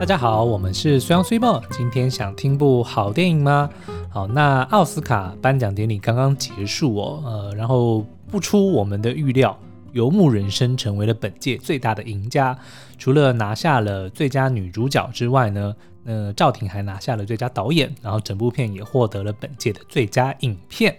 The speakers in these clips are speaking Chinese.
大家好，我们是虽阳虽报。今天想听部好电影吗？好，那奥斯卡颁奖典礼刚刚结束哦，呃，然后不出我们的预料，《游牧人生》成为了本届最大的赢家。除了拿下了最佳女主角之外呢，呃，赵婷还拿下了最佳导演，然后整部片也获得了本届的最佳影片。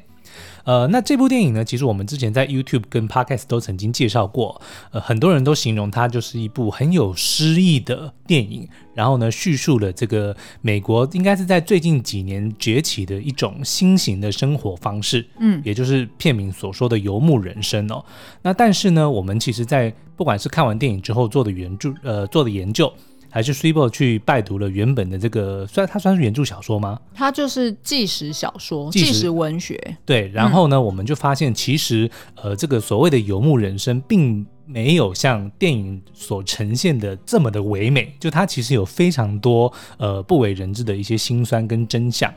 呃，那这部电影呢，其实我们之前在 YouTube 跟 Podcast 都曾经介绍过。呃，很多人都形容它就是一部很有诗意的电影。然后呢，叙述了这个美国应该是在最近几年崛起的一种新型的生活方式，嗯，也就是片名所说的游牧人生哦。那但是呢，我们其实在不管是看完电影之后做的原著，呃，做的研究。还是 Swibo 去拜读了原本的这个，算它算是原著小说吗？它就是纪实小说，纪实文学。对，然后呢，嗯、我们就发现其实，呃，这个所谓的游牧人生，并没有像电影所呈现的这么的唯美，就它其实有非常多呃不为人知的一些辛酸跟真相。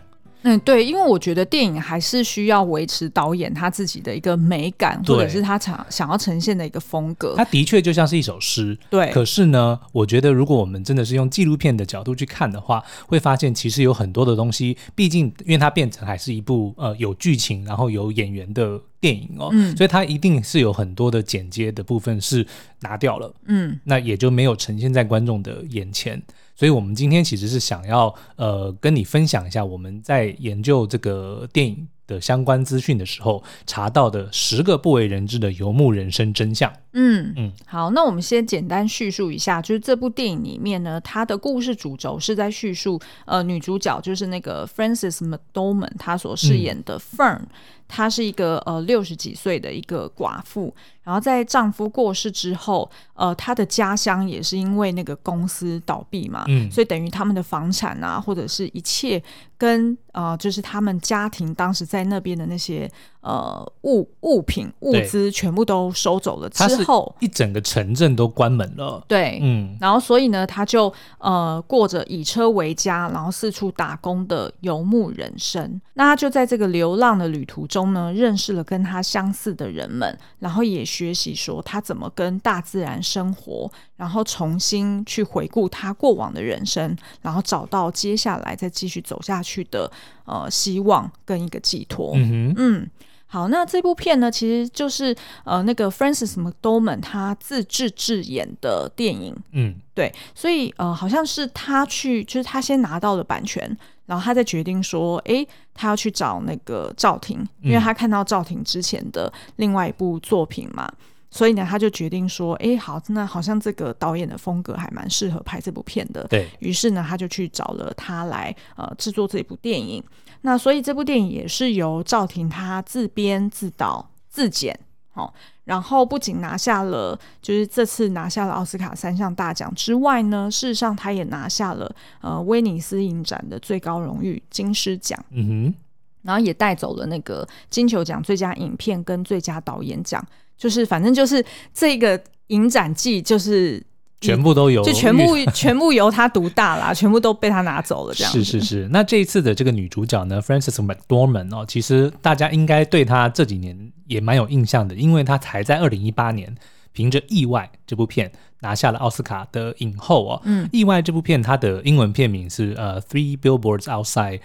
嗯，对，因为我觉得电影还是需要维持导演他自己的一个美感，或者是他想想要呈现的一个风格。它的确就像是一首诗，对。可是呢，我觉得如果我们真的是用纪录片的角度去看的话，会发现其实有很多的东西，毕竟因为它变成还是一部呃有剧情，然后有演员的电影哦，嗯，所以它一定是有很多的剪接的部分是拿掉了，嗯，那也就没有呈现在观众的眼前。所以，我们今天其实是想要，呃，跟你分享一下我们在研究这个电影的相关资讯的时候，查到的十个不为人知的游牧人生真相。嗯嗯，好，那我们先简单叙述一下，就是这部电影里面呢，它的故事主轴是在叙述，呃，女主角就是那个 Frances McDormand 她所饰演的 Fern，嗯，她是一个呃六十几岁的一个寡妇，然后在丈夫过世之后，呃，她的家乡也是因为那个公司倒闭嘛，嗯，所以等于他们的房产啊，或者是一切跟呃，就是他们家庭当时在那边的那些。呃，物物品物资全部都收走了之后，一整个城镇都关门了。对，嗯，然后所以呢，他就呃过着以车为家，然后四处打工的游牧人生。那他就在这个流浪的旅途中呢，认识了跟他相似的人们，然后也学习说他怎么跟大自然生活，然后重新去回顾他过往的人生，然后找到接下来再继续走下去的呃希望跟一个寄托。嗯哼，嗯。好，那这部片呢，其实就是呃那个 Francis McDormand 他自制自演的电影，嗯，对，所以呃好像是他去，就是他先拿到了版权，然后他再决定说，诶，他要去找那个赵婷，因为他看到赵婷之前的另外一部作品嘛，嗯、所以呢，他就决定说，诶，好，那好像这个导演的风格还蛮适合拍这部片的，对，于是呢，他就去找了他来呃制作这部电影。那所以这部电影也是由赵婷她自编自导自剪，哦，然后不仅拿下了，就是这次拿下了奥斯卡三项大奖之外呢，事实上他也拿下了呃威尼斯影展的最高荣誉金狮奖，嗯哼，然后也带走了那个金球奖最佳影片跟最佳导演奖，就是反正就是这个影展季就是。全部都由就全部全部由他独大啦，全部都被他拿走了，这样是是是。那这一次的这个女主角呢，Frances McDormand 哦，其实大家应该对她这几年也蛮有印象的，因为她才在二零一八年凭着《意外》这部片拿下了奥斯卡的影后哦。嗯，《意外》这部片它的英文片名是呃《Three Billboards Outside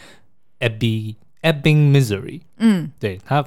Ebbing Ebbing Missouri》。嗯，对它。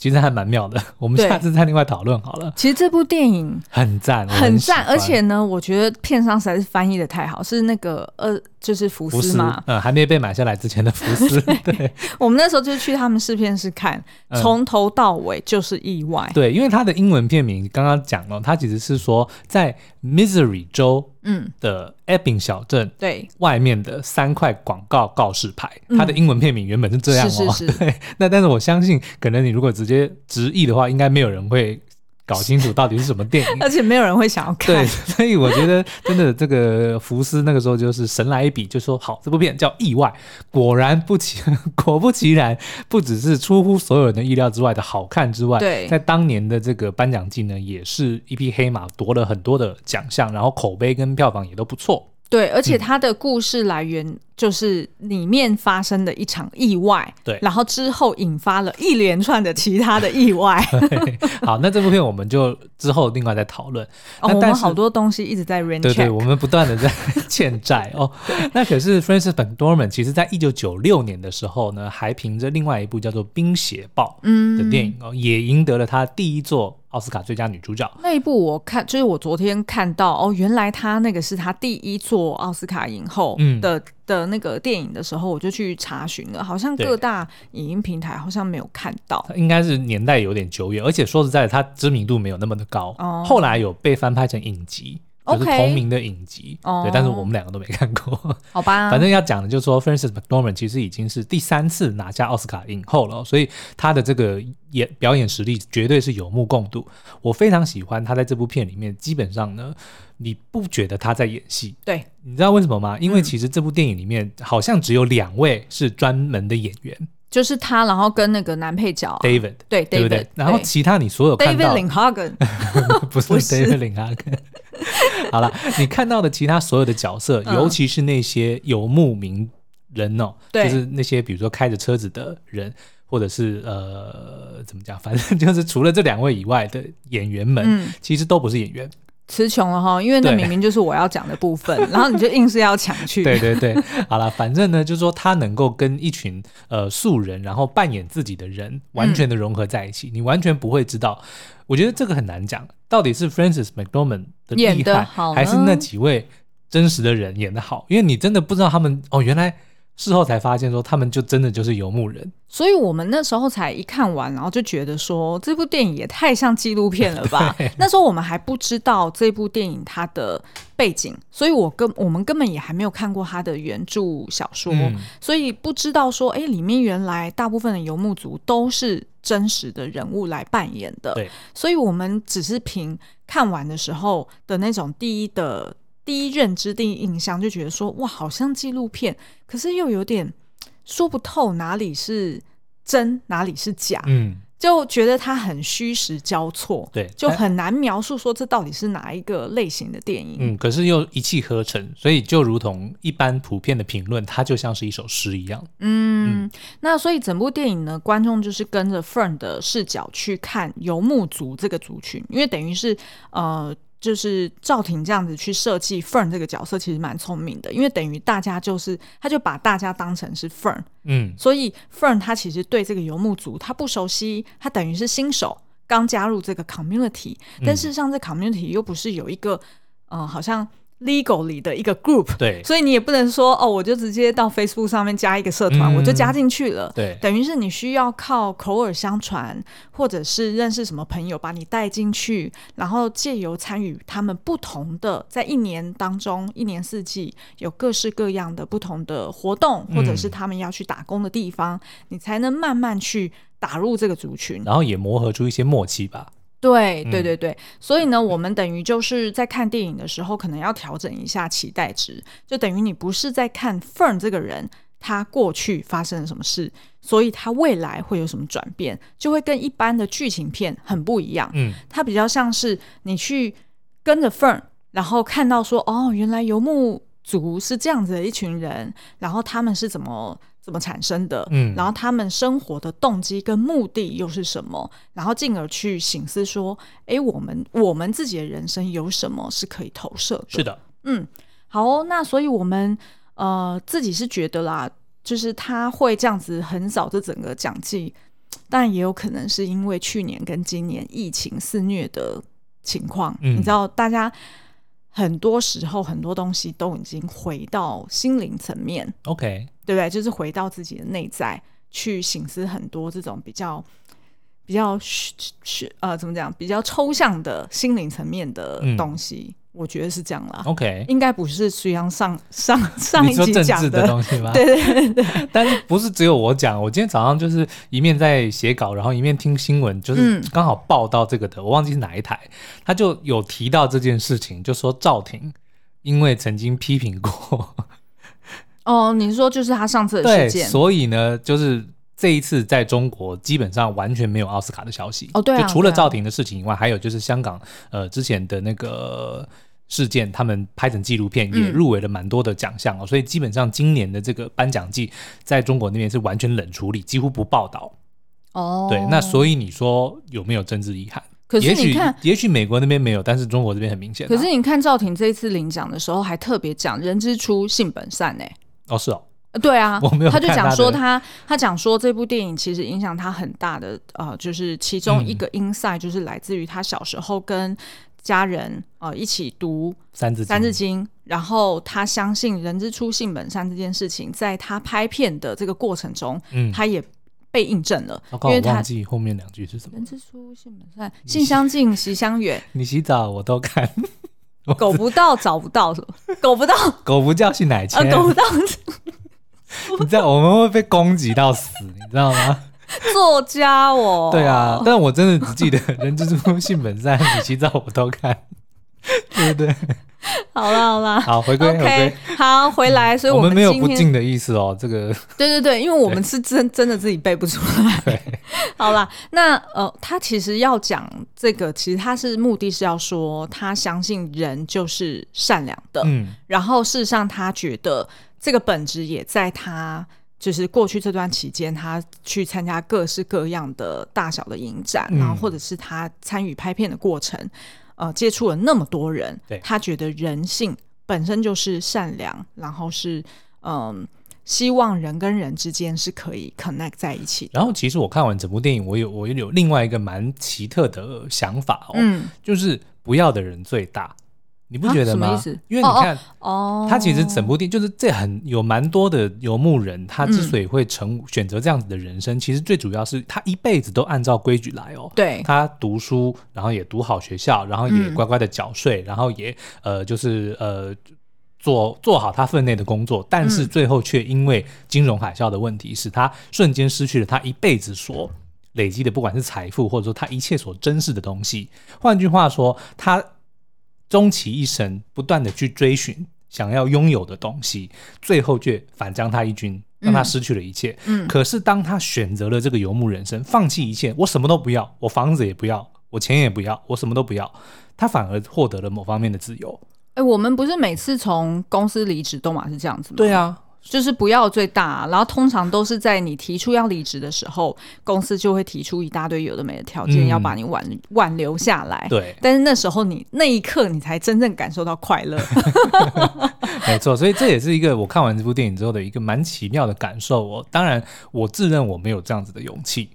其实还蛮妙的，我们下次再另外讨论好了。其实这部电影很赞，很赞，而且呢，我觉得片商实在是翻译的太好，是那个呃。就是福斯嘛，嗯，还没被买下来之前的福斯。对，我们那时候就去他们试片室看，从头到尾就是意外。嗯、对，因为它的英文片名刚刚讲了，它其实是说在 Missouri 州嗯的 Ebbing 小镇对外面的三块广告告示牌，嗯、它的英文片名原本是这样哦。是是是 对，那但是我相信，可能你如果直接直译的话，应该没有人会。搞清楚到底是什么电影，而且没有人会想要看。对，所以我觉得真的这个福斯那个时候就是神来一笔，就说好，这部片叫《意外》，果然不其 果不其然，不只是出乎所有人的意料之外的好看之外，对，在当年的这个颁奖季呢，也是一匹黑马，夺了很多的奖项，然后口碑跟票房也都不错。对，而且它的故事来源。就是里面发生的一场意外，对，然后之后引发了一连串的其他的意外。好，那这部片我们就之后另外再讨论。哦，我们好多东西一直在 rain check，对对，我们不断的在 欠债哦。那可是 Frances McDormand 其实在一九九六年的时候呢，还凭着另外一部叫做《冰血暴》的电影哦，嗯、也赢得了他第一座。奥斯卡最佳女主角。那一部，我看就是我昨天看到哦，原来她那个是她第一座奥斯卡影后的、嗯、的那个电影的时候，我就去查询了，好像各大影音平台好像没有看到，应该是年代有点久远，而且说实在的，她知名度没有那么的高，哦、后来有被翻拍成影集。就是同名的影集，Okay. 对，但是我们两个都没看过，好吧。反正要讲的就是说，Frances McDormand 其实已经是第三次拿下奥斯卡影后了，所以他的这个演表演实力绝对是有目共睹。我非常喜欢他在这部片里面，基本上呢，你不觉得他在演戏？对，你知道为什么吗？因为其实这部电影里面好像只有两位是专门的演员。就是他，然后跟那个男配角 David，对，对不对？然后其他你所有看到 David Lindhagen 不是 David Lindhagen。好了，你看到的其他所有的角色，尤其是那些游牧民人哦，就是那些比如说开着车子的人，或者是呃怎么讲，反正就是除了这两位以外的演员们，其实都不是演员。词穷了哈，因为那明明就是我要讲的部分，然后你就硬是要抢去。对对对，好了，反正呢，就是说他能够跟一群呃素人，然后扮演自己的人，完全的融合在一起，嗯、你完全不会知道。我觉得这个很难讲，到底是 Francis McDormand 的厉害，还是那几位真实的人演的好？因为你真的不知道他们哦，原来。事后才发现，说他们就真的就是游牧人，所以我们那时候才一看完，然后就觉得说这部电影也太像纪录片了吧？那时候我们还不知道这部电影它的背景，所以我根我们根本也还没有看过它的原著小说，嗯、所以不知道说，哎，里面原来大部分的游牧族都是真实的人物来扮演的，对，所以我们只是凭看完的时候的那种第一的。第一认知、第一印象就觉得说，哇，好像纪录片，可是又有点说不透哪里是真，哪里是假，嗯，就觉得它很虚实交错，对，就很难描述说这到底是哪一个类型的电影，嗯，可是又一气呵成，所以就如同一般普遍的评论，它就像是一首诗一样，嗯，嗯，那所以整部电影呢，观众就是跟着 Fern 的视角去看游牧族这个族群，因为等于是呃。就是赵婷这样子去设计 Fern 这个角色，其实蛮聪明的，因为等于大家就是，他就把大家当成是 Fern，嗯，所以 Fern 他其实对这个游牧族他不熟悉，他等于是新手，刚加入这个 community，但事实上这 community 又不是有一个，嗯、呃，好像。Legal 里的一个 group，对，所以你也不能说哦，我就直接到 Facebook 上面加一个社团，嗯、我就加进去了。对，等于是你需要靠口耳相传，或者是认识什么朋友把你带进去，然后借由参与他们不同的，在一年当中，一年四季有各式各样的不同的活动，或者是他们要去打工的地方，嗯、你才能慢慢去打入这个族群，然后也磨合出一些默契吧。对对对对，嗯、所以呢，我们等于就是在看电影的时候，可能要调整一下期待值，就等于你不是在看 Fern 这个人，他过去发生了什么事，所以他未来会有什么转变，就会跟一般的剧情片很不一样。嗯，它比较像是你去跟着 Fern，然后看到说，哦，原来游牧族是这样子的一群人，然后他们是怎么。怎么产生的？嗯，然后他们生活的动机跟目的又是什么？然后进而去醒思说：哎，我们我们自己的人生有什么是可以投射的？是的，嗯，好哦。那所以我们呃自己是觉得啦，就是他会这样子横扫这整个讲季，但也有可能是因为去年跟今年疫情肆虐的情况，嗯，你知道大家。很多时候，很多东西都已经回到心灵层面，OK，对不对？就是回到自己的内在去醒思很多这种比较比较是是呃，怎么讲？比较抽象的心灵层面的东西。嗯我觉得是这样啦，OK，应该不是徐阳上上上一集讲的，的东西吧？对对对对，但是不是只有我讲？我今天早上就是一面在写稿，然后一面听新闻，就是刚好报道这个的，嗯、我忘记是哪一台，他就有提到这件事情，就说赵婷因为曾经批评过，哦，你说就是他上次的事件，所以呢，就是。这一次在中国基本上完全没有奥斯卡的消息哦，对啊，就除了赵婷的事情以外，还有就是香港呃之前的那个事件，他们拍成纪录片也入围了蛮多的奖项哦，嗯、所以基本上今年的这个颁奖季在中国那边是完全冷处理，几乎不报道。哦，对，那所以你说有没有政治遗憾？可是你看，也许美国那边没有，但是中国这边很明显、啊。可是你看赵婷这一次领奖的时候，还特别讲“人之初，性本善”呢。哦，是哦。对啊，我没有。他就讲说他，他讲说这部电影其实影响他很大的，呃，就是其中一个 insight 就是来自于他小时候跟家人呃一起读《三字三字经》，然后他相信“人之初，性本善”这件事情，在他拍片的这个过程中，嗯，他也。被印证了，因为他忘记后面两句是什么。人之初，性本善，性相近，习相远。你洗澡我都看，狗不到找不到，狗不到 狗不叫性乃迁，狗不到。你知道我们会被攻击到死，你知道吗？作家我，对啊，但我真的只记得人之初，性本善，你洗澡我都看，对不对？好啦好啦，好回归 OK，回归好回来，所以我们，我们没有不敬的意思哦。这个对对对，因为我们是真真的自己背不出来。对，好啦，那呃，他其实要讲这个，其实他是目的是要说，他相信人就是善良的。嗯，然后事实上，他觉得这个本质也在他就是过去这段期间，他去参加各式各样的大小的影展，嗯、然后或者是他参与拍片的过程。呃，接触了那么多人，对他觉得人性本身就是善良，然后是嗯、呃，希望人跟人之间是可以 connect 在一起。然后，其实我看完整部电影，我有我有另外一个蛮奇特的想法哦，嗯，就是不要的人最大。你不觉得吗？什么意思？因为你看，哦，他其实整部电影就是这很有蛮多的游牧人，他之所以会成选择这样子的人生，其实最主要是他一辈子都按照规矩来哦。对，他读书，然后也读好学校，然后也乖乖的缴税，然后也呃就是呃做做好他分内的工作，但是最后却因为金融海啸的问题，使他瞬间失去了他一辈子所累积的，不管是财富或者说他一切所珍视的东西。换句话说，他。终其一生，不断的去追寻想要拥有的东西，最后却反将他一军，让他失去了一切。嗯，可是当他选择了这个游牧人生，放弃一切，我什么都不要，我房子也不要，我钱也不要，我什么都不要，他反而获得了某方面的自由。哎，我们不是每次从公司离职都嘛是这样子吗？对啊。就是不要最大，啊，然后通常都是在你提出要离职的时候，公司就会提出一大堆有的没的条件，嗯、要把你挽挽留下来。对，但是那时候你那一刻你才真正感受到快乐。没错，所以这也是一个我看完这部电影之后的一个蛮奇妙的感受。我当然我自认我没有这样子的勇气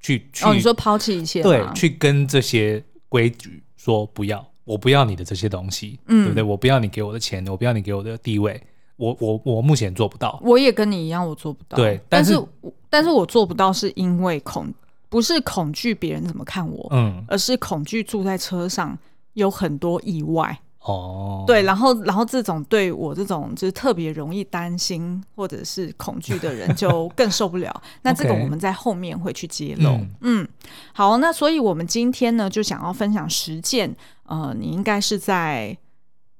去去哦，你说抛弃一切，对，去跟这些规矩说不要，我不要你的这些东西，嗯，对不对？我不要你给我的钱，我不要你给我的地位。我我我目前做不到，我也跟你一样，我做不到。对，但是，但是，我做不到，是因为恐，不是恐惧别人怎么看我，嗯，而是恐惧住在车上有很多意外。哦，对，然后，然后这种对我这种就是特别容易担心或者是恐惧的人 就更受不了。那这个我们在后面会去揭露。嗯，嗯，好，那所以我们今天呢就想要分享实践，呃，你应该是在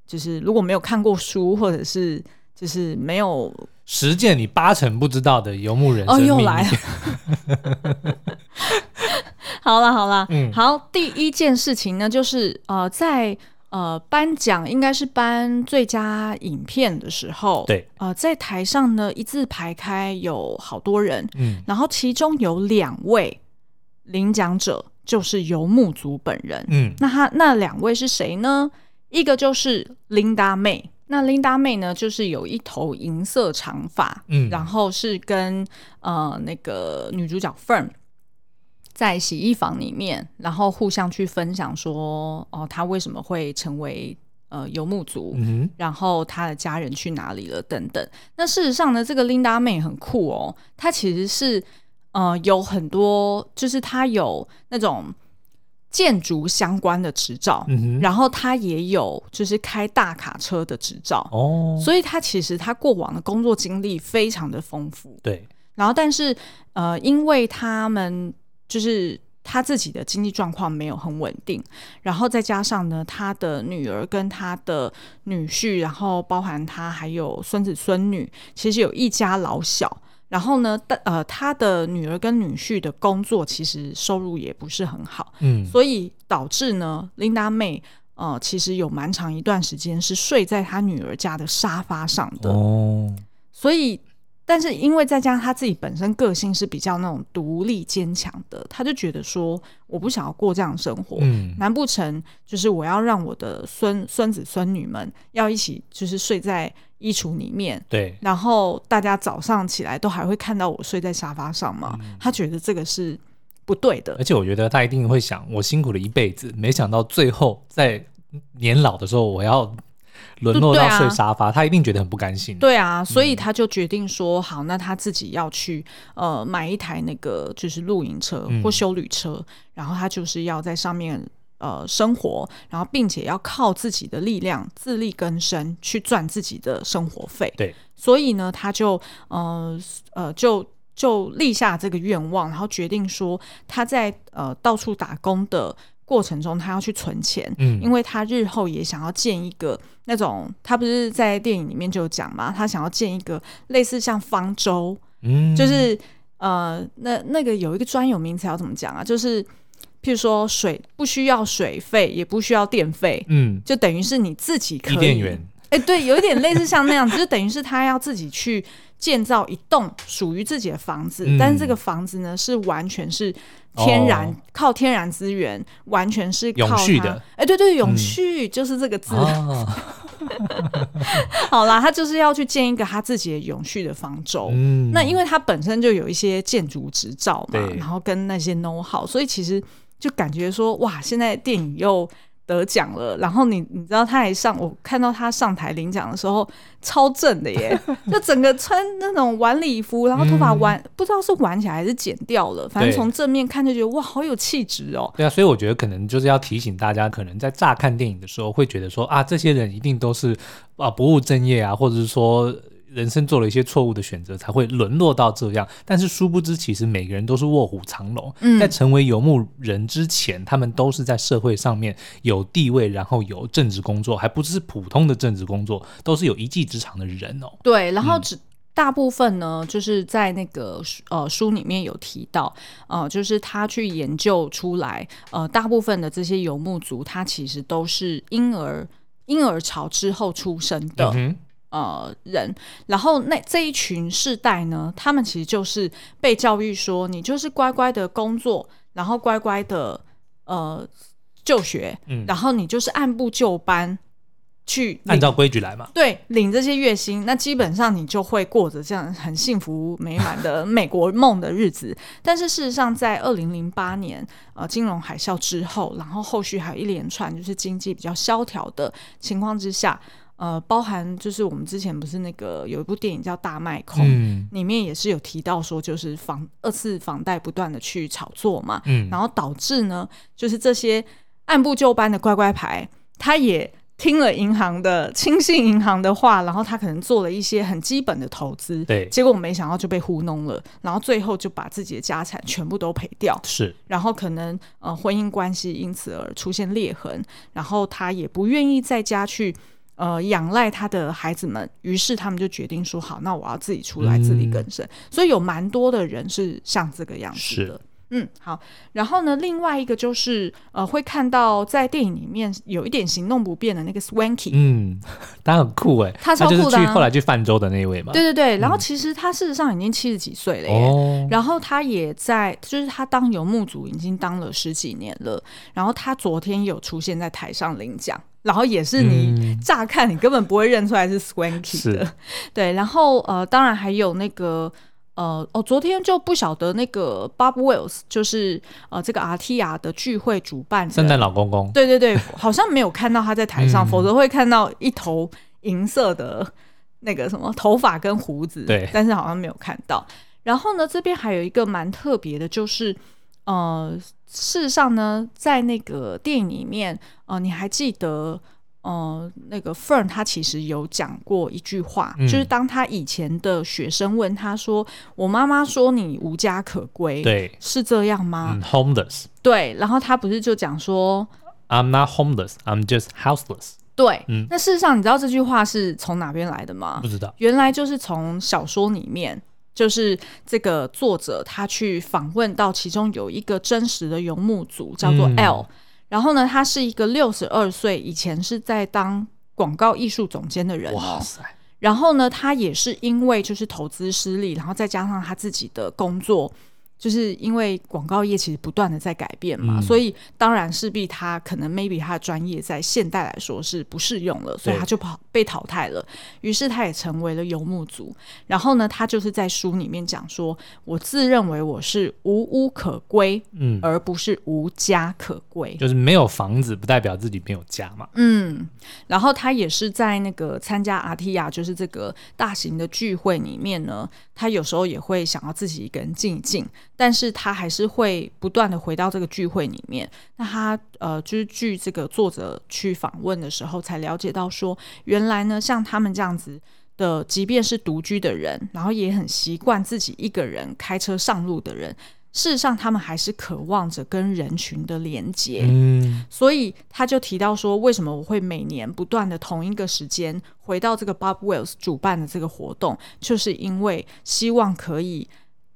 就是如果没有看过书或者是。就是没有十件你八成不知道的游牧人生。哦，又来了。好了好了，嗯，好，第一件事情呢，就是呃，在呃颁奖应该是颁最佳影片的时候，对，呃，在台上呢一字排开有好多人，嗯，然后其中有两位领奖者就是游牧族本人，嗯，那他那两位是谁呢？一个就是琳达妹。那琳达妹呢，就是有一头银色长发，嗯，然后是跟呃那个女主角 Fern 在洗衣房里面，然后互相去分享说，哦，她为什么会成为呃游牧族，嗯哼，然后她的家人去哪里了等等。那事实上呢，这个琳达妹很酷哦，她其实是呃有很多，就是她有那种。建筑相关的执照，嗯、然后他也有就是开大卡车的执照哦，所以他其实他过往的工作经历非常的丰富。对，然后但是呃，因为他们就是他自己的经济状况没有很稳定，然后再加上呢，他的女儿跟他的女婿，然后包含他还有孙子孙女，其实有一家老小。然后呢，呃，他的女儿跟女婿的工作其实收入也不是很好，嗯，所以导致呢，琳达妹呃，其实有蛮长一段时间是睡在他女儿家的沙发上的。哦，所以。但是因为再加上他自己本身个性是比较那种独立坚强的，他就觉得说我不想要过这样的生活。嗯，难不成就是我要让我的孙孙子孙女们要一起就是睡在衣橱里面？对。然后大家早上起来都还会看到我睡在沙发上嘛？嗯，他觉得这个是不对的。而且我觉得他一定会想，我辛苦了一辈子，没想到最后在年老的时候我要。沦落到睡沙发，啊，他一定觉得很不甘心。对啊，所以他就决定说：“好，那他自己要去呃买一台那个就是露营车或休旅车，嗯，然后他就是要在上面呃生活，然后并且要靠自己的力量自力更生去赚自己的生活费。”对，所以呢，他就呃呃就就立下这个愿望，然后决定说他在呃到处打工的。过程中，他要去存钱，嗯，因为他日后也想要建一个那种，他不是在电影里面就有讲嘛，他想要建一个类似像方舟，嗯，就是呃，那那个有一个专有名词要怎么讲啊？就是譬如说水不需要水费，也不需要电费，嗯，就等于是你自己可以，电源，哎，对，有一点类似像那样子，就等于是他要自己去建造一栋属于自己的房子，嗯，但是这个房子呢是完全是。天然、哦、靠天然资源，完全是靠永续的。哎、欸，对对，永续、嗯、就是这个字。哦、好啦，他就是要去建一个他自己的永续的方舟。嗯，那因为他本身就有一些建筑执照嘛，然后跟那些 know how，所以其实就感觉说，哇，现在电影又。得奖了，然后你你知道他还上，我看到他上台领奖的时候超正的耶，就整个穿那种晚礼服，然后头发挽、嗯、不知道是挽起来还是剪掉了，反正从正面看就觉得哇，好有气质哦。对啊，所以我觉得可能就是要提醒大家，可能在乍看电影的时候会觉得说啊，这些人一定都是啊不务正业啊，或者是说。人生做了一些错误的选择，才会沦落到这样。但是殊不知，其实每个人都是卧虎藏龙。嗯，在成为游牧人之前，他们都是在社会上面有地位，然后有政治工作，还不是普通的政治工作，都是有一技之长的人哦。对，然后只大部分呢，就是在那个呃书里面有提到，呃，就是他去研究出来，呃，大部分的这些游牧族，他其实都是婴儿婴儿潮之后出生的。嗯呃，人，然后那这一群世代呢，他们其实就是被教育说，你就是乖乖的工作，然后乖乖的呃就学，嗯，然后你就是按部就班去按照规矩来嘛，对，领这些月薪，那基本上你就会过着这样很幸福美满的美国梦的日子。但是事实上，在二零零八年呃金融海啸之后，然后后续还有一连串就是经济比较萧条的情况之下。呃，包含就是我们之前不是那个有一部电影叫《大麦空》，嗯，里面也是有提到说，就是房二次房贷不断的去炒作嘛，嗯，然后导致呢，就是这些按部就班的乖乖牌，他也听了银行的轻信银行的话，然后他可能做了一些很基本的投资，对，结果没想到就被糊弄了，然后最后就把自己的家产全部都赔掉，是，然后可能呃婚姻关系因此而出现裂痕，然后他也不愿意在家去。呃，仰赖他的孩子们，于是他们就决定说：“好，那我要自己出来自力更生。嗯”所以有蛮多的人是像这个样子的。嗯，好。然后呢，另外一个就是呃，会看到在电影里面有一点行动不便的那个 Swanky。嗯，他很酷哎，他超酷的、啊。他就是去后来去泛舟的那一位嘛。对对对。然后其实他事实上已经七十几岁了耶。哦。然后他也在，就是他当游牧族已经当了十几年了。然后他昨天有出现在台上领奖。然后也是你乍看你根本不会认出来是 Swanky 的，对。然后呃，当然还有那个呃，哦，昨天就不晓得那个 Bob Wells，就是呃这个 RTR 的聚会主办圣诞老公公，对对对，好像没有看到他在台上，否则会看到一头银色的那个什么头发跟胡子，对，但是好像没有看到。然后呢，这边还有一个蛮特别的，就是。呃，事实上呢，在那个电影里面，呃，你还记得，呃，那个 Fern 他其实有讲过一句话，嗯，就是当他以前的学生问他说：“我妈妈说你无家可归，对，是这样吗？”嗯，homeless。对，然后他不是就讲说：“I'm not homeless, I'm just houseless。”对，嗯，那事实上，你知道这句话是从哪边来的吗？不知道，原来就是从小说里面。就是这个作者他去访问到其中有一个真实的游牧族叫做 L，、嗯、然后呢，他是一个六十二岁，以前是在当广告艺术总监的人哦。哇塞！然后呢，他也是因为就是投资失利，然后再加上他自己的工作。就是因为广告业其实不断的在改变嘛，嗯、所以当然势必他可能 maybe 他的专业在现代来说是不适用了，所以他就跑被淘汰了。于是他也成为了游牧族。然后呢，他就是在书里面讲说，我自认为我是无屋可归，嗯，而不是无家可归。就是没有房子不代表自己没有家嘛。嗯，然后他也是在那个参加阿提亚，就是这个大型的聚会里面呢，他有时候也会想要自己一个人静一静。但是他还是会不断的回到这个聚会里面。那他呃，就是据这个作者去访问的时候，才了解到说，原来呢，像他们这样子的，即便是独居的人，然后也很习惯自己一个人开车上路的人，事实上他们还是渴望着跟人群的连接。嗯，所以他就提到说，为什么我会每年不断的同一个时间回到这个 Bob Wells 主办的这个活动，就是因为希望可以。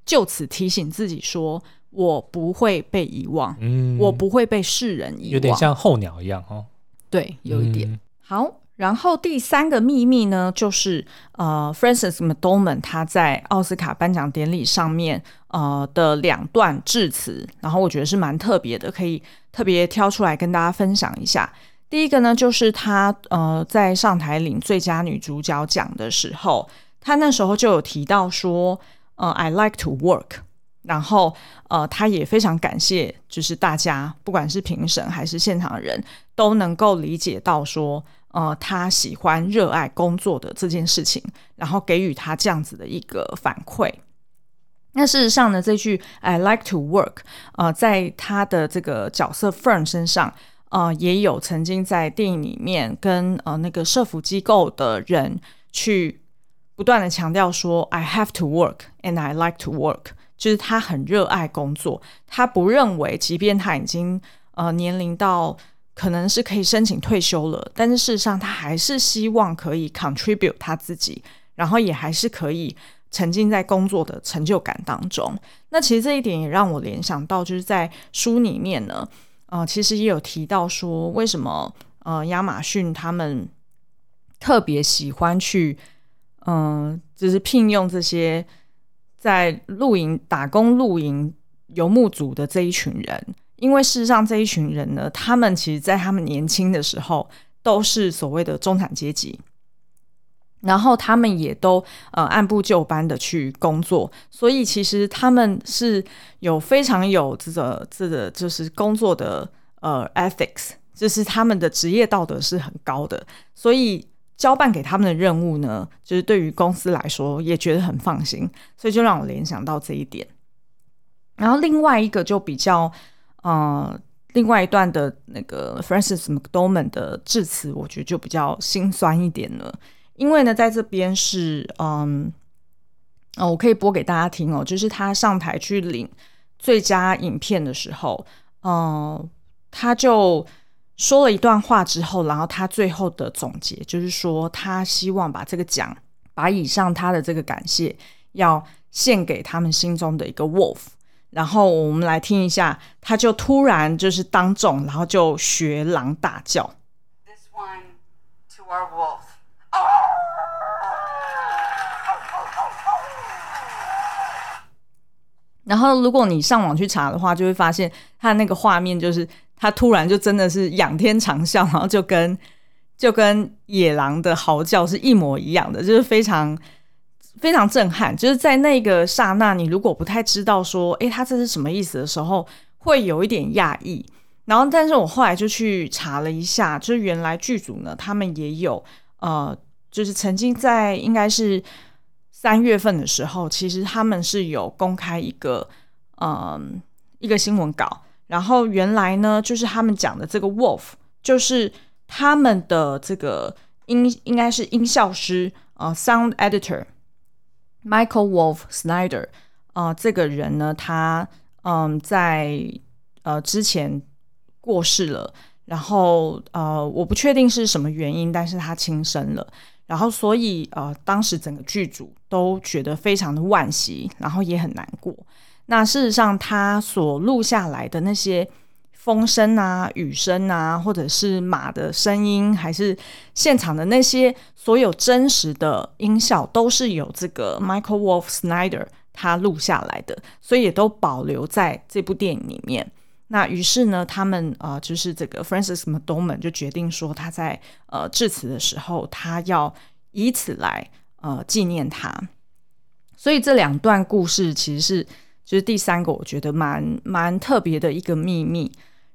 就此提醒自己说，我不会被遗忘，嗯，我不会被世人遗忘，有点像候鸟一样哦。对，有一点。嗯、好，然后第三个秘密呢，就是呃，Francis McDormand 他在奥斯卡颁奖典礼上面呃的两段致辞，然后我觉得是蛮特别的，可以特别挑出来跟大家分享一下。第一个呢，就是他呃在上台领最佳女主角奖的时候，他那时候就有提到说。呃、，I like to work。然后，呃，他也非常感谢，就是大家不管是评审还是现场的人都能够理解到说，呃，他喜欢热爱工作的这件事情，然后给予他这样子的一个反馈。那事实上呢，这句 I like to work，呃，在他的这个角色 Fern 身上，呃，也有曾经在电影里面跟呃那个社服机构的人去。不断的强调说，I have to work and I like to work，就是他很热爱工作，他不认为，即便他已经呃年龄到可能是可以申请退休了，但是事实上他还是希望可以 contribute 他自己，然后也还是可以沉浸在工作的成就感当中。那其实这一点也让我联想到，就是在书里面呢，呃，其实也有提到说，为什么呃亚马逊他们特别喜欢去。嗯，就是聘用这些在露营打工、露营游牧族的这一群人，因为事实上这一群人呢，他们其实，在他们年轻的时候都是所谓的中产阶级，然后他们也都呃按部就班的去工作，所以其实他们是有非常有这个这个就是工作的呃 ethics，就是他们的职业道德是很高的，所以。交办给他们的任务呢，就是对于公司来说也觉得很放心，所以就让我联想到这一点。然后另外一个就比较，呃，另外一段的那个 Francis McDormand 的致辞，我觉得就比较心酸一点了。因为呢，在这边是，嗯，我可以播给大家听哦，就是他上台去领最佳影片的时候，嗯，他就。说了一段话之后，然后他最后的总结就是说，他希望把这个奖，把以上他的这个感谢，要献给他们心中的一个 wolf。然后我们来听一下，他就突然就是当众，然后就学狼大叫。This one to our wolf. 然后如果你上网去查的话，就会发现他那个画面就是。他突然就真的是仰天长啸，然后就跟就跟野狼的嚎叫是一模一样的，就是非常非常震撼。就是在那个刹那，你如果不太知道说，诶，他这是什么意思的时候，会有一点讶异。然后，但是我后来就去查了一下，就是原来剧组呢，他们也有呃，就是曾经在应该是三月份的时候，其实他们是有公开一个嗯、一个新闻稿。然后原来呢，就是他们讲的这个 Wolf，就是他们的这个音应该是音效师啊、呃、，Sound Editor Michael Wolf Snyder 啊、呃，这个人呢，他嗯在呃之前过世了，然后呃我不确定是什么原因，但是他轻生了，然后所以呃当时整个剧组都觉得非常的惋惜，然后也很难过。那事实上，他所录下来的那些风声啊、雨声啊，或者是马的声音，还是现场的那些所有真实的音效，都是有这个 Michael Wolf Snyder 他录下来的，所以也都保留在这部电影里面。那于是呢，他们呃，就是这个 Frances McDormand 就决定说，他在呃致辞的时候，他要以此来呃纪念他。所以这两段故事其实是就是第三个，我觉得蛮蛮特别的一个秘密。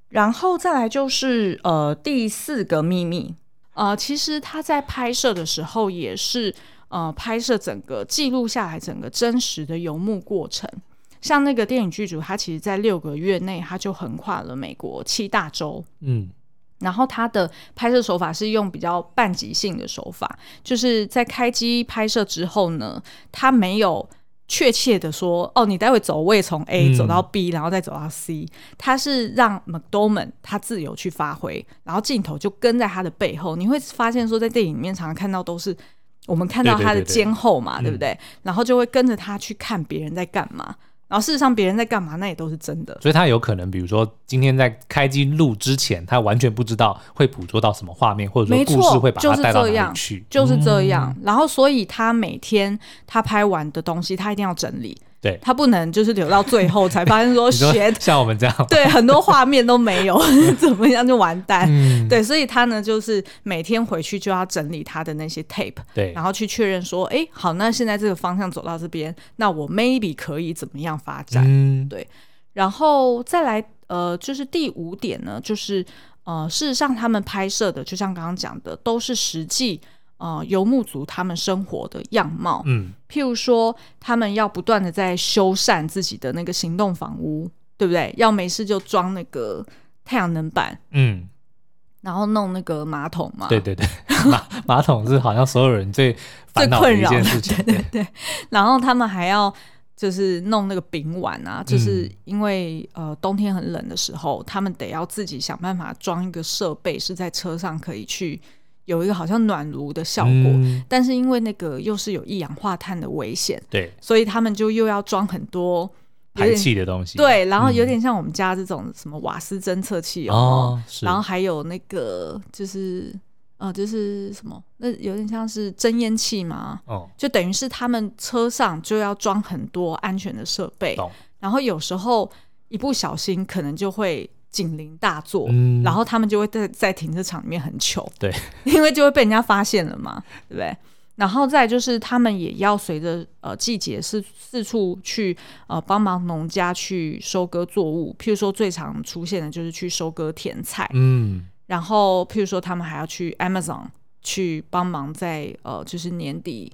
然后再来就是呃第四个秘密，呃，其实他在拍摄的时候也是呃拍摄整个记录下来整个真实的游牧过程。像那个电影剧组，他其实在六个月内他就横跨了美国七大洲，嗯，然后他的拍摄手法是用比较半即兴的手法，就是在开机拍摄之后呢，他没有确切的说，哦，你待会走位从 A 走到 B，然后再走到 C，他是让 McDormand 他自由去发挥，然后镜头就跟在他的背后，你会发现说，在电影里面常常看到都是我们看到他的肩后嘛，对，对，对，对，对不对？然后就会跟着他去看别人在干嘛。然后事实上，别人在干嘛，那也都是真的。所以他有可能，比如说今天在开机录之前，他完全不知道会捕捉到什么画面，或者说故事会把他带到哪里去，就是这样。就是这样。然后，所以他每天他拍完的东西，他一定要整理。对，他不能就是留到最后才发现说 学像我们这样，对，很多画面都没有，怎么样就完蛋。嗯、对，所以他呢就是每天回去就要整理他的那些 tape，对，然后去确认说，哎，好，那现在这个方向走到这边，那我 maybe 可以怎么样发展？嗯、对，然后再来，呃，就是第五点呢，就是呃，事实上他们拍摄的，就像刚刚讲的，都是实际。呃，游牧族他们生活的样貌，嗯，譬如说，他们要不断的在修缮自己的那个行动房屋，对不对？要没事就装那个太阳能板，嗯，然后弄那个马桶嘛，对对对，马马桶是好像所有人最最困扰的一件事情，对对对。然后他们还要就是弄那个丙碗啊，就是因为、嗯、呃冬天很冷的时候，他们得要自己想办法装一个设备，是在车上可以去。有一个好像暖炉的效果，嗯、但是因为那个又是有一氧化碳的危险，对，所以他们就又要装很多排气的东西，对，然后有点像我们家这种什么瓦斯侦测器哦，然后还有那个就是呃，就是什么，那有点像是侦烟器嘛，哦，就等于是他们车上就要装很多安全的设备，然后有时候一不小心可能就会。警铃大作，嗯、然后他们就会在在停车场里面很糗，对，因为就会被人家发现了嘛，对不对？然后再就是他们也要随着呃季节四四处去呃帮忙农家去收割作物，譬如说最常出现的就是去收割甜菜，嗯，然后譬如说他们还要去 Amazon 去帮忙在呃就是年底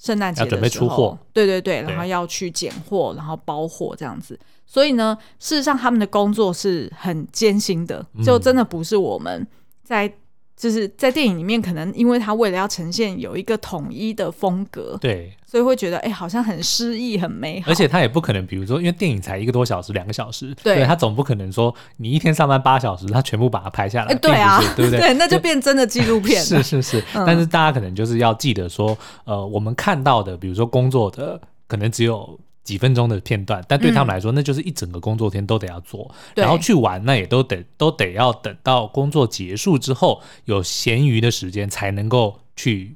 圣诞节的时候，准备出货，对对对，然后要去拣货，然后包货这样子。所以呢，事实上他们的工作是很艰辛的，就真的不是我们在、嗯、就是在电影里面，可能因为他为了要呈现有一个统一的风格，对，所以会觉得哎、欸，好像很诗意、很美好。而且他也不可能，比如说，因为电影才一个多小时、两个小时，对，他总不可能说你一天上班八小时，他全部把它拍下来，欸、对啊，对不对？对，那就变真的纪录片。是是是，嗯、但是大家可能就是要记得说，呃，我们看到的，比如说工作的，可能只有。几分钟的片段，但对他们来说，嗯、那就是一整个工作天都得要做，对。然后去玩，那也都得都得要等到工作结束之后有闲余的时间才能够去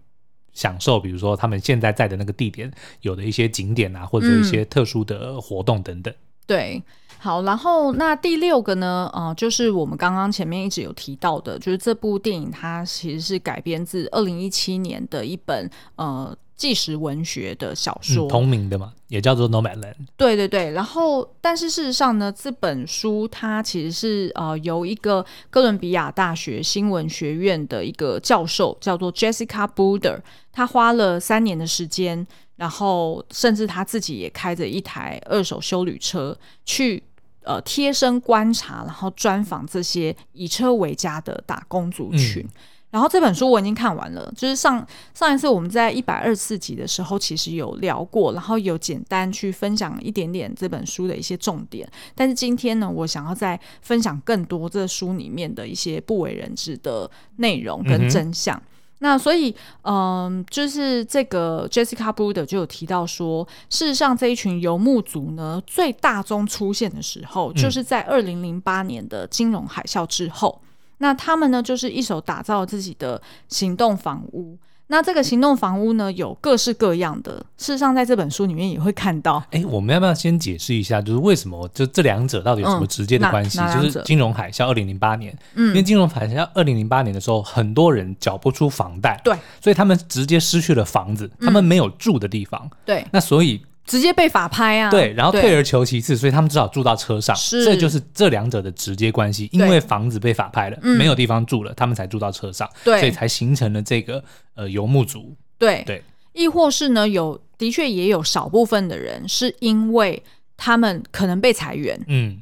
享受，比如说他们现在在的那个地点有的一些景点啊，或者一些特殊的活动等等。嗯、对，好，然后那第六个呢，呃，就是我们刚刚前面一直有提到的，就是这部电影它其实是改编自二零一七年的一本呃。纪实文学的小说，嗯，同名的嘛，也叫做《Nomadland》。对对对，然后，但是事实上呢，这本书它其实是呃由一个哥伦比亚大学新闻学院的一个教授叫做 Jessica Bruder，他花了三年的时间，然后甚至他自己也开着一台二手修旅车去呃贴身观察，然后专访这些以车为家的打工族群。嗯然后这本书我已经看完了，就是上上一次我们在一百二十四集的时候，其实有聊过，然后有简单去分享一点点这本书的一些重点。但是今天呢，我想要再分享更多这书里面的一些不为人知的内容跟真相。那所以，嗯，就是这个 Jessica Bruder 就有提到说，事实上这一群游牧族呢，最大宗出现的时候，就是在二零零八年的金融海啸之后。嗯、那他们呢，就是一手打造自己的行动房屋。那这个行动房屋呢，有各式各样的。事实上，在这本书里面也会看到。哎，我们要不要先解释一下，就是为什么就这两者到底有什么直接的关系？嗯、就是金融海啸二零零八年，嗯，因为金融海啸二零零八年的时候，很多人缴不出房贷，对，所以他们直接失去了房子，他们没有住的地方，嗯、对，那所以。直接被法拍啊！对，然后退而求其次，所以他们只好住到车上。是，这就是这两者的直接关系。因为房子被法拍了，没有地方住了，他们才住到车上。对，所以才形成了这个呃游牧族。对对，亦或是呢，有的确也有少部分的人是因为他们可能被裁员。嗯。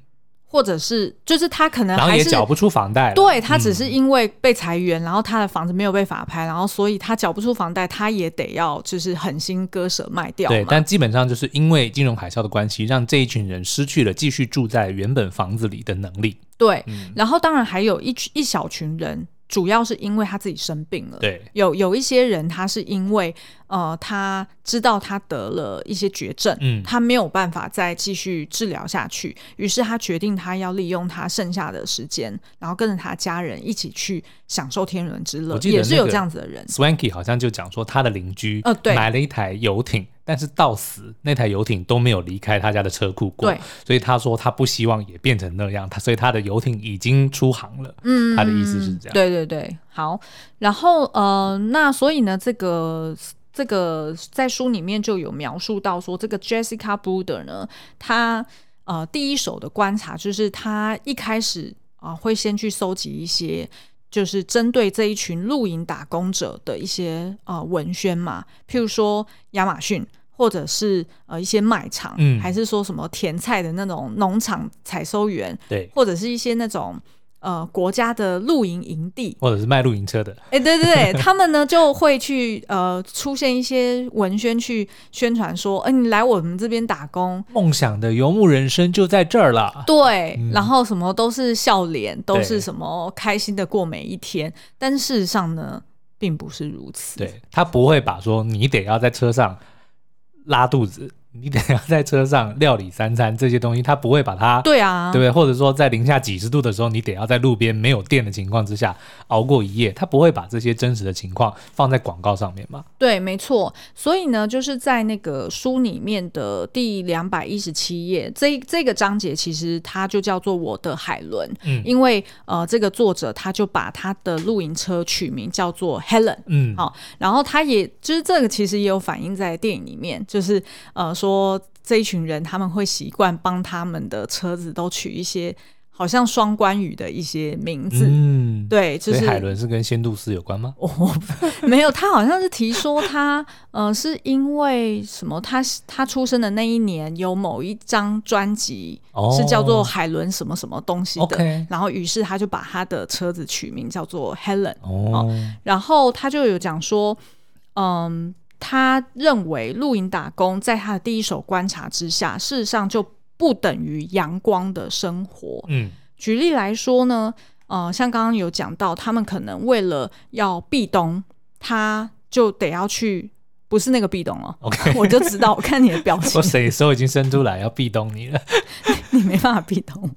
或者是，就是他可能还是然后也缴不出房贷，对，他只是因为被裁员，嗯、然后他的房子没有被法拍，然后所以他缴不出房贷，他也得要就是狠心割舍卖掉。对，但基本上就是因为金融海啸的关系，让这一群人失去了继续住在原本房子里的能力。对，嗯、然后当然还有一群一小群人。主要是因为他自己生病了，对，有有一些人他是因为呃，他知道他得了一些绝症，嗯，他没有办法再继续治疗下去，于是他决定他要利用他剩下的时间，然后跟着他家人一起去享受天伦之乐，也是有这样子的人。Swanky 好像就讲说他的邻居呃，对，买了一台游艇。但是到死那台游艇都没有离开他家的车库过，对，所以他说他不希望也变成那样，他所以他的游艇已经出航了。嗯，他的意思是这样。对对对，好。然后呃，那所以呢，这个这个在书里面就有描述到说，这个 Jessica Bruder 呢，他呃第一手的观察就是他一开始啊、呃、会先去搜集一些。就是针对这一群露营打工者的一些呃文宣嘛，譬如说亚马逊，或者是呃一些卖场，嗯，还是说什么甜菜的那种农场采收员，对，或者是一些那种。呃，国家的露营营地，或者是卖露营车的，哎、欸，对对对，他们呢就会去呃出现一些文宣去宣传说，哎、呃，你来我们这边打工，梦想的游牧人生就在这儿了。对，嗯、然后什么都是笑脸，都是什么开心的过每一天，但事实上呢，并不是如此。对，他不会把说你得要在车上拉肚子。你得要在车上料理三餐这些东西，他不会把它对啊，对不对？或者说在零下几十度的时候，你得要在路边没有电的情况之下熬过一夜，他不会把这些真实的情况放在广告上面吗？对，没错。所以呢，就是在那个书里面的第两百一十七页，这这个章节其实它就叫做《我的海伦》，嗯，因为呃，这个作者他就把他的露营车取名叫做 Helen，嗯，好，然后他也就是这个其实也有反映在电影里面，就是呃。说这一群人他们会习惯帮他们的车子都取一些好像双关语的一些名字，嗯，对，就是海伦是跟仙度斯有关吗？哦，没有，他好像是提说他呃是因为什么他他出生的那一年有某一张专辑是叫做海伦什么什么东西的，哦，然后于是他就把他的车子取名叫做 Helen 哦，然后他就有讲说嗯。他认为露营打工在他的第一手观察之下，事实上就不等于阳光的生活。嗯，举例来说呢，呃，像刚刚有讲到，他们可能为了要避冬，他就得要去，不是那个壁咚哦。OK，我就知道，我看你的表情，我谁手已经伸出来要壁咚你了，你没办法避冬。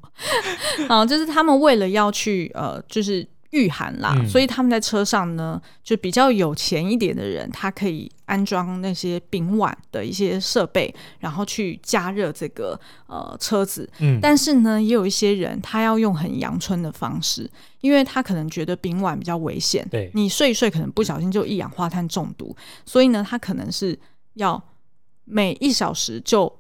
啊，就是他们为了要去，呃，就是。御寒啦，嗯、所以他们在车上呢，就比较有钱一点的人，他可以安装那些丙烷的一些设备，然后去加热这个呃车子。嗯，但是呢，也有一些人他要用很阳春的方式，因为他可能觉得丙烷比较危险。对，你睡一睡可能不小心就一氧化碳中毒，所以呢，他可能是要每一小时就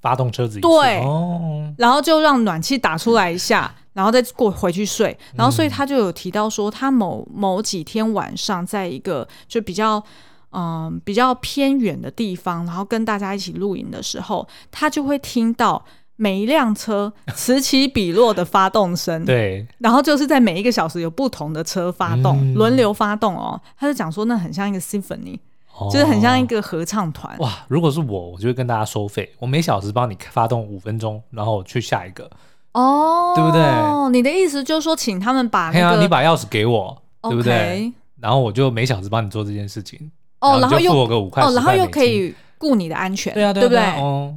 发动车子一次，对，哦、然后就让暖气打出来一下。然后再过回去睡，然后所以他就有提到说，他某某几天晚上在一个就比较嗯、呃、比较偏远的地方，然后跟大家一起露营的时候，他就会听到每一辆车 此起彼落的发动声，对，然后就是在每一个小时有不同的车发动，嗯、轮流发动哦。他就讲说，那很像一个 symphony，、哦、就是很像一个合唱团。哇，如果是我，我就会跟大家收费，我每小时帮你发动五分钟，然后去下一个。哦，对不对？你的意思就是说，请他们把那个，你把钥匙给我，对不对？然后我就每小时帮你做这件事情。哦，然后又付我个五块，哦，然后又可以顾你的安全，对啊，对不对？哦，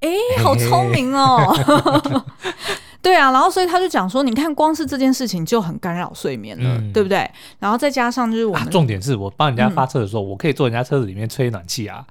哎，好聪明哦。对啊，然后所以他就讲说，你看光是这件事情就很干扰睡眠了，对不对？然后再加上就是我们重点是我帮人家发车的时候，我可以坐人家车子里面吹暖气啊。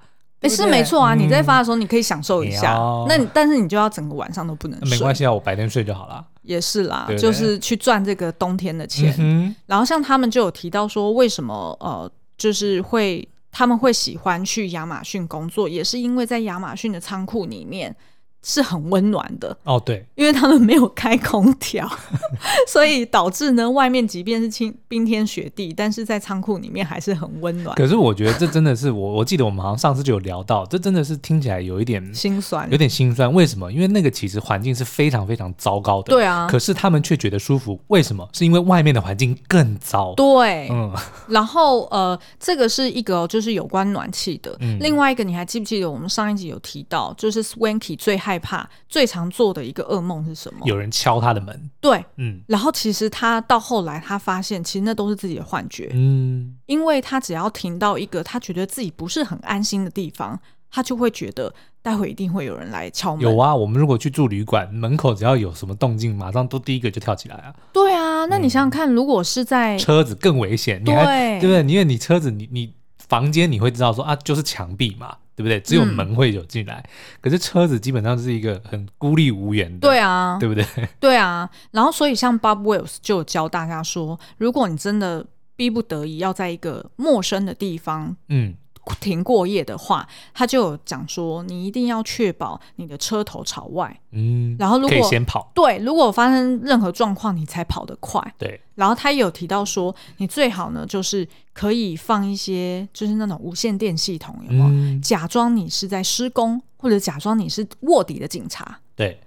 哎，是没错啊，你在发的时候你可以享受一下，那但是你就要整个晚上都不能睡。没关系啊，我白天睡就好了。也是啦，就是去赚这个冬天的钱。然后像他们就有提到说，为什么呃，就是会他们会喜欢去亚马逊工作，也是因为在亚马逊的仓库里面。是很温暖的哦，对，因为他们没有开空调，所以导致呢，外面即便是清冰天雪地，但是在仓库里面还是很温暖。可是我觉得这真的是我，我记得我们好像上次就有聊到，这真的是听起来有一点心酸，有点心酸。为什么？因为那个其实环境是非常非常糟糕的，对啊。可是他们却觉得舒服，为什么？是因为外面的环境更糟。对，嗯。然后呃，这个是一个就是有关暖气的，嗯。另外一个你还记不记得我们上一集有提到，就是 Swanky 最害。害怕最常做的一个噩梦是什么？有人敲他的门。对，嗯，然后其实他到后来，他发现其实那都是自己的幻觉。嗯，因为他只要停到一个他觉得自己不是很安心的地方，他就会觉得待会一定会有人来敲门。有啊，我们如果去住旅馆，门口只要有什么动静，马上都第一个就跳起来啊。对啊，那你想想看，嗯，如果是在车子更危险，你还对，对不对？因为你车子，你你房间你会知道说啊，就是墙壁嘛。对不对？只有门会有进来，嗯、可是车子基本上是一个很孤立无援的。对啊，对不对？对啊。然后，所以像 Bob Wells 就有教大家说，如果你真的逼不得已要在一个陌生的地方，嗯。停过夜的话，他就有讲说，你一定要确保你的车头朝外，嗯，然后如果可以先跑，对，如果发生任何状况，你才跑得快，对。然后他也有提到说，你最好呢，就是可以放一些，就是那种无线电系统，有没有？嗯，假装你是在施工，或者假装你是卧底的警察，对。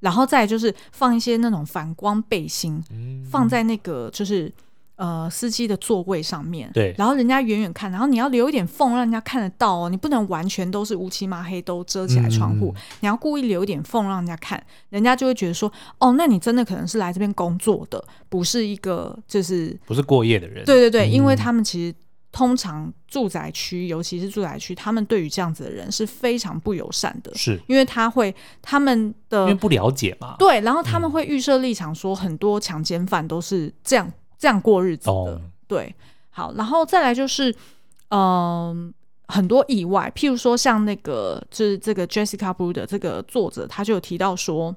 然后再就是放一些那种反光背心，嗯，放在那个就是。呃，司机的座位上面，对，然后人家远远看，然后你要留一点缝，让人家看得到哦，你不能完全都是乌漆嘛黑都遮起来窗户，嗯、你要故意留一点缝，让人家看，人家就会觉得说，哦，那你真的可能是来这边工作的，不是一个就是不是过夜的人，对对对，嗯、因为他们其实通常住宅区，尤其是住宅区，他们对于这样子的人是非常不友善的，是。因为他会他们的因为不了解嘛，对，然后他们会预设立场说，很多强奸犯都是这样。这样过日子的，oh. 对，好，然后再来就是，嗯、呃，很多意外，譬如说像那个，就是这个 Jessica Bruder 这个作者，他就有提到说，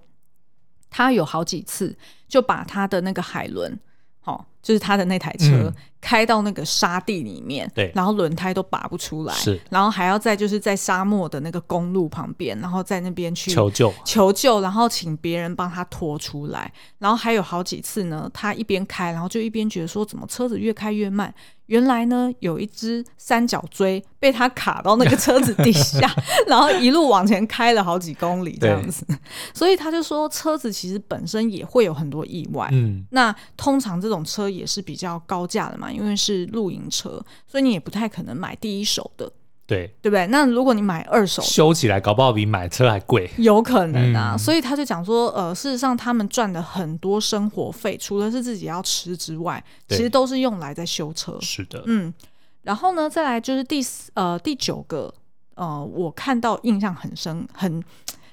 他有好几次就把他的那个海伦，好。就是他的那台车、嗯、开到那个沙地里面，对，然后轮胎都拔不出来，是，然后还要再就是在沙漠的那个公路旁边，然后在那边去求救。求救，然后请别人帮他拖出来，然后还有好几次呢，他一边开，然后就一边觉得说怎么车子越开越慢，原来呢有一只三角锥被他卡到那个车子底下，然后一路往前开了好几公里这样子，所以他就说车子其实本身也会有很多意外，嗯，那通常这种车。也是比较高价的嘛，因为是露营车，所以你也不太可能买第一手的，对对不对？那如果你买二手，修起来搞不好比买车还贵，有可能啊。嗯、所以他就讲说，呃，事实上他们赚的很多生活费，除了是自己要吃之外，其实都是用来在修车。是的，嗯。然后呢，再来就是第四呃第九个，呃，我看到印象很深，很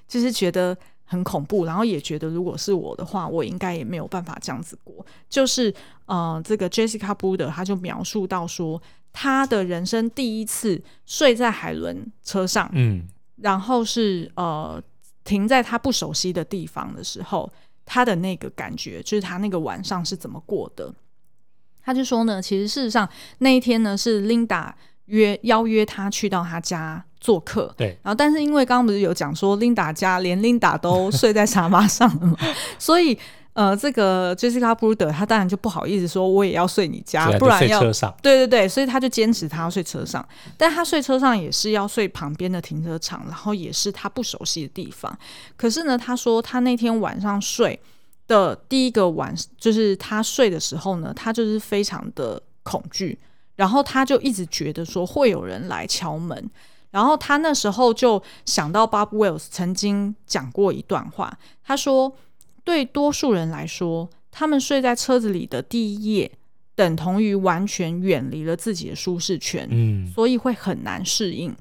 就是觉得。很恐怖，然后也觉得如果是我的话，我应该也没有办法这样子过。就是呃，这个 Jessica Bruder 他就描述到说，他的人生第一次睡在海伦车上，嗯，然后是呃停在他不熟悉的地方的时候，他的那个感觉，就是他那个晚上是怎么过的。他就说呢，其实事实上那一天呢是 Linda 约邀约他去到他家。做客，对，然后但是因为刚刚不是有讲说，Linda 家连 Linda 都睡在沙发上了嘛，所以呃，这个 Jessica Bruder 他当然就不好意思说我也要睡你家，不然要车上，对对对，所以他就坚持他要睡车上，但他睡车上也是要睡旁边的停车场，然后也是他不熟悉的地方。可是呢，他说他那天晚上睡的第一个晚，就是他睡的时候呢，他就是非常的恐惧，然后他就一直觉得说会有人来敲门。然后他那时候就想到 Bob Wells 曾经讲过一段话，他说：“对多数人来说，他们睡在车子里的第一夜等同于完全远离了自己的舒适圈，嗯，所以会很难适应。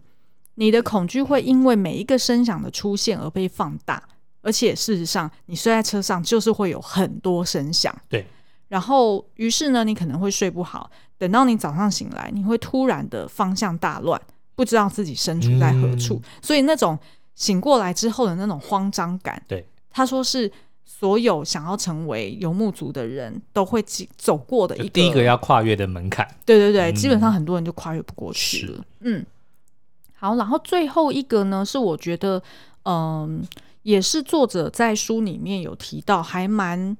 你的恐惧会因为每一个声响的出现而被放大，而且事实上，你睡在车上就是会有很多声响，对。然后，于是呢，你可能会睡不好。等到你早上醒来，你会突然的方向大乱，不知道自己身处在何处。嗯、所以那种醒过来之后的那种慌张感，对，他说是所有想要成为游牧族的人都会走过的一个第一个要跨越的门槛。对对对，嗯、基本上很多人就跨越不过去了。嗯，好，然后最后一个呢，是我觉得，嗯，也是作者在书里面有提到，还蛮。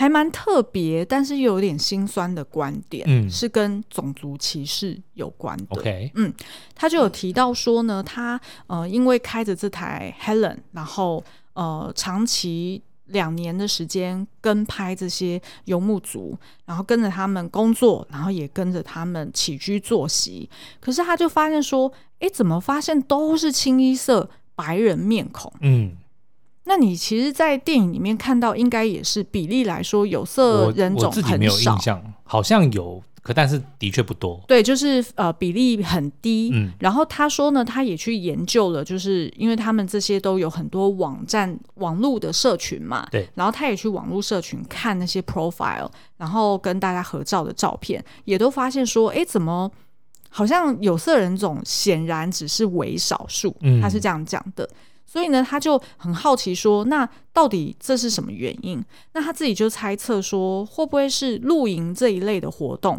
还蛮特别，但是又有点心酸的观点，嗯，是跟种族歧视有关的。嗯，他就有提到说呢，他呃，因为开着这台 Helen，然后呃，长期两年的时间跟拍这些游牧族，然后跟着他们工作，然后也跟着他们起居作息。可是他就发现说，哎，怎么发现都是清一色白人面孔？嗯。那你其实，在电影里面看到，应该也是比例来说，有色人种很少。我，我自己没有印象，好像有，可但是的确不多。对，就是呃比例很低。嗯，然后他说呢，他也去研究了，就是因为他们这些都有很多网站、网络的社群嘛。对。然后他也去网络社群看那些 profile，然后跟大家合照的照片，也都发现说，哎，怎么好像有色人种显然只是为少数。嗯，他是这样讲的。所以呢，他就很好奇说，那到底这是什么原因？那他自己就猜测说，会不会是露营这一类的活动，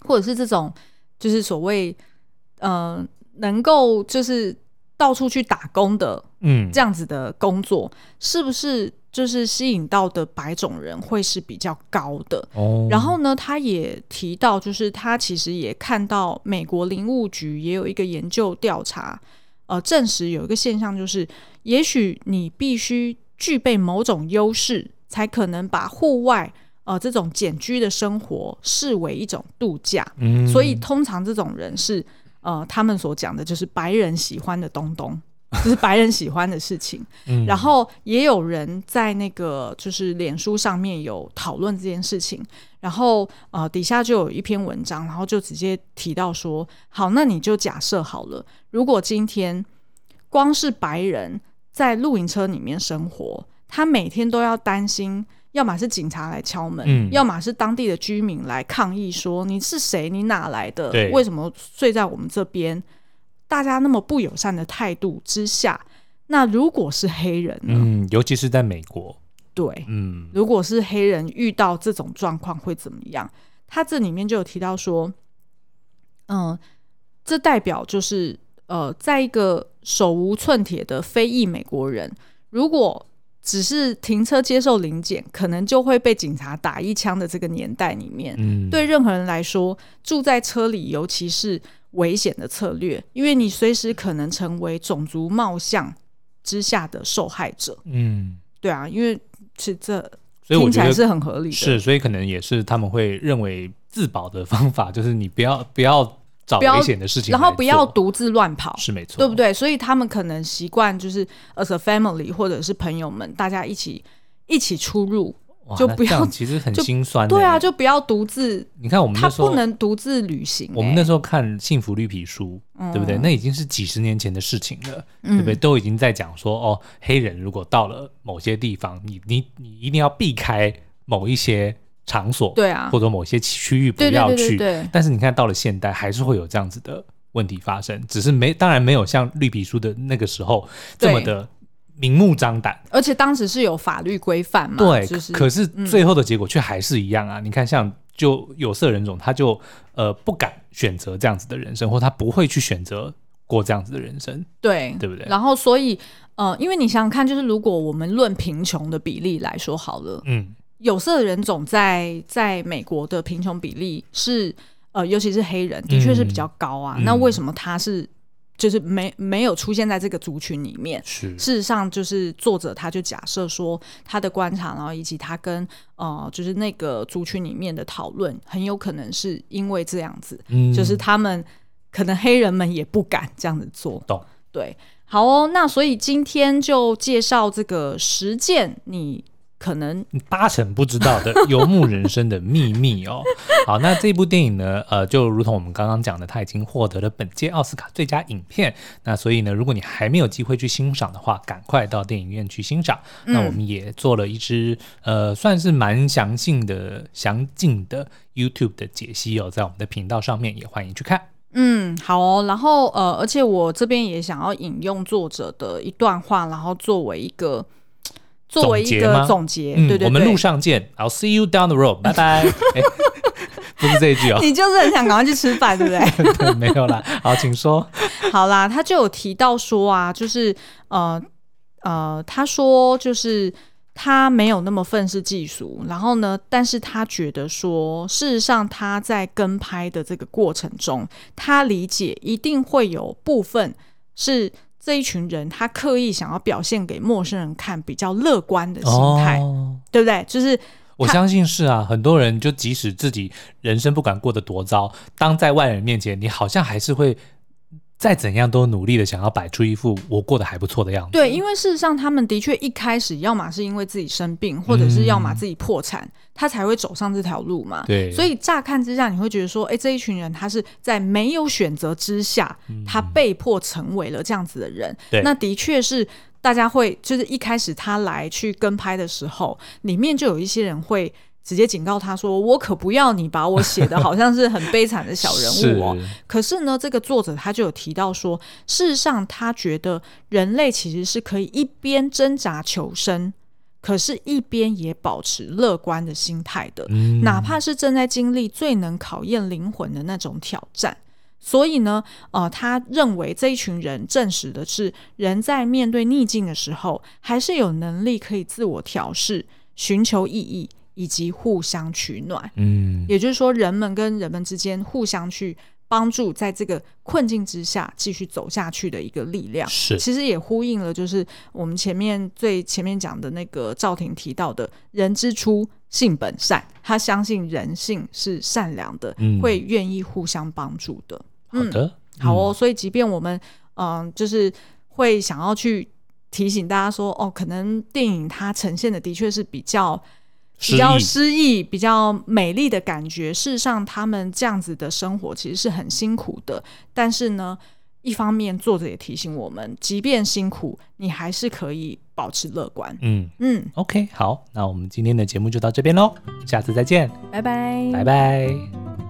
或者是这种就是所谓呃能够就是到处去打工的，嗯，这样子的工作，嗯、是不是就是吸引到的白种人会是比较高的？哦，然后呢，他也提到，就是他其实也看到美国林务局也有一个研究调查。呃，证实有一个现象，就是也许你必须具备某种优势，才可能把户外呃这种简居的生活视为一种度假。嗯，所以通常这种人是呃他们所讲的就是白人喜欢的东东。就是白人喜欢的事情，嗯、然后也有人在那个就是脸书上面有讨论这件事情，然后呃底下就有一篇文章，然后就直接提到说，好，那你就假设好了，如果今天光是白人在露营车里面生活，他每天都要担心，要么是警察来敲门，嗯、要么是当地的居民来抗议说你是谁，你哪来的，为什么睡在我们这边？大家那么不友善的态度之下，那如果是黑人呢？嗯，尤其是在美国，对，嗯，如果是黑人遇到这种状况会怎么样？他这里面就有提到说，嗯，这代表就是呃，在一个手无寸铁的非裔美国人，如果只是停车接受临检，可能就会被警察打一枪的这个年代里面，嗯，对任何人来说，住在车里，尤其是。危险的策略，因为你随时可能成为种族貌相之下的受害者。嗯，对啊，因为是这，所以听起来是很合理的。是，所以可能也是他们会认为自保的方法，就是你不要不要找危险的事情，然后不要独自乱跑，是没错，对不对？所以他们可能习惯就是 as a family 或者是朋友们，大家一起一起出入。就不要，其实很心酸。对啊，就不要独自。你看我们那时候他不能独自旅行。我们那时候看《幸福绿皮书》，嗯，对不对？那已经是几十年前的事情了，嗯，对不对？都已经在讲说，哦，黑人如果到了某些地方，你你你一定要避开某一些场所，对啊，或者某些区域不要去。但是你看到了现代，还是会有这样子的问题发生，只是没，当然没有像绿皮书的那个时候这么的。明目张胆，而且当时是有法律规范嘛？对，就是、可是最后的结果却还是一样啊！嗯、你看，像就有色人种，他就呃不敢选择这样子的人生，或他不会去选择过这样子的人生，对，对不对？然后，所以呃，因为你想想看，就是如果我们论贫穷的比例来说好了，嗯，有色人种在在美国的贫穷比例是呃，尤其是黑人，的确是比较高啊。嗯、那为什么他是？就是没没有出现在这个族群里面。是，事实上，就是作者他就假设说，他的观察，然后以及他跟呃，就是那个族群里面的讨论，很有可能是因为这样子，嗯，就是他们可能黑人们也不敢这样子做。懂，对，好哦。那所以今天就介绍这个实践你可能八成不知道的 游牧人生的秘密哦。好，那这部电影呢，呃，就如同我们刚刚讲的，它已经获得了本届奥斯卡最佳影片。那所以呢，如果你还没有机会去欣赏的话，赶快到电影院去欣赏。嗯、那我们也做了一支呃，算是蛮详尽的、详尽的 YouTube 的解析哦，在我们的频道上面也欢迎去看。嗯，好哦。然后呃，而且我这边也想要引用作者的一段话，然后作为一个。作为一个总结，嗯、对对对，我们路上见，I'll see you down the road，拜拜。不是这一句哦，你就是很想赶快去吃饭，对不对？对，没有啦。好，请说。好啦，他就有提到说啊，就是呃呃，他说就是他没有那么愤世嫉俗，然后呢，但是他觉得说，事实上他在跟拍的这个过程中，他理解一定会有部分是。这一群人，他刻意想要表现给陌生人看比较乐观的心态，哦、对不对？就是我相信是啊，很多人就即使自己人生不管过得多糟，当在外人面前，你好像还是会。再怎样都努力的想要摆出一副我过得还不错的样子。对，因为事实上他们的确一开始要么是因为自己生病，或者是要么自己破产，嗯、他才会走上这条路嘛。对，所以乍看之下你会觉得说，哎，这一群人他是在没有选择之下，嗯、他被迫成为了这样子的人。对，那的确是大家会就是一开始他来去跟拍的时候，里面就有一些人会。直接警告他说：“我可不要你把我写的好像是很悲惨的小人物哦。是”可是呢，这个作者他就有提到说，事实上他觉得人类其实是可以一边挣扎求生，可是一边也保持乐观的心态的，嗯、哪怕是正在经历最能考验灵魂的那种挑战。所以呢，呃，他认为这一群人证实的是，人在面对逆境的时候，还是有能力可以自我调试，寻求意义。以及互相取暖，嗯，也就是说，人们跟人们之间互相去帮助，在这个困境之下继续走下去的一个力量。是，其实也呼应了，就是我们前面最前面讲的那个赵婷提到的“人之初，性本善”，他相信人性是善良的，嗯、会愿意互相帮助的。好的，嗯、好哦。所以，即便我们嗯、呃，就是会想要去提醒大家说，哦，可能电影它呈现的的确是比较。比较诗意、比较美丽的感觉。事实上，他们这样子的生活其实是很辛苦的。但是呢，一方面作者也提醒我们，即便辛苦，你还是可以保持乐观。嗯嗯，OK，好，那我们今天的节目就到这边喽，下次再见，拜拜，拜拜。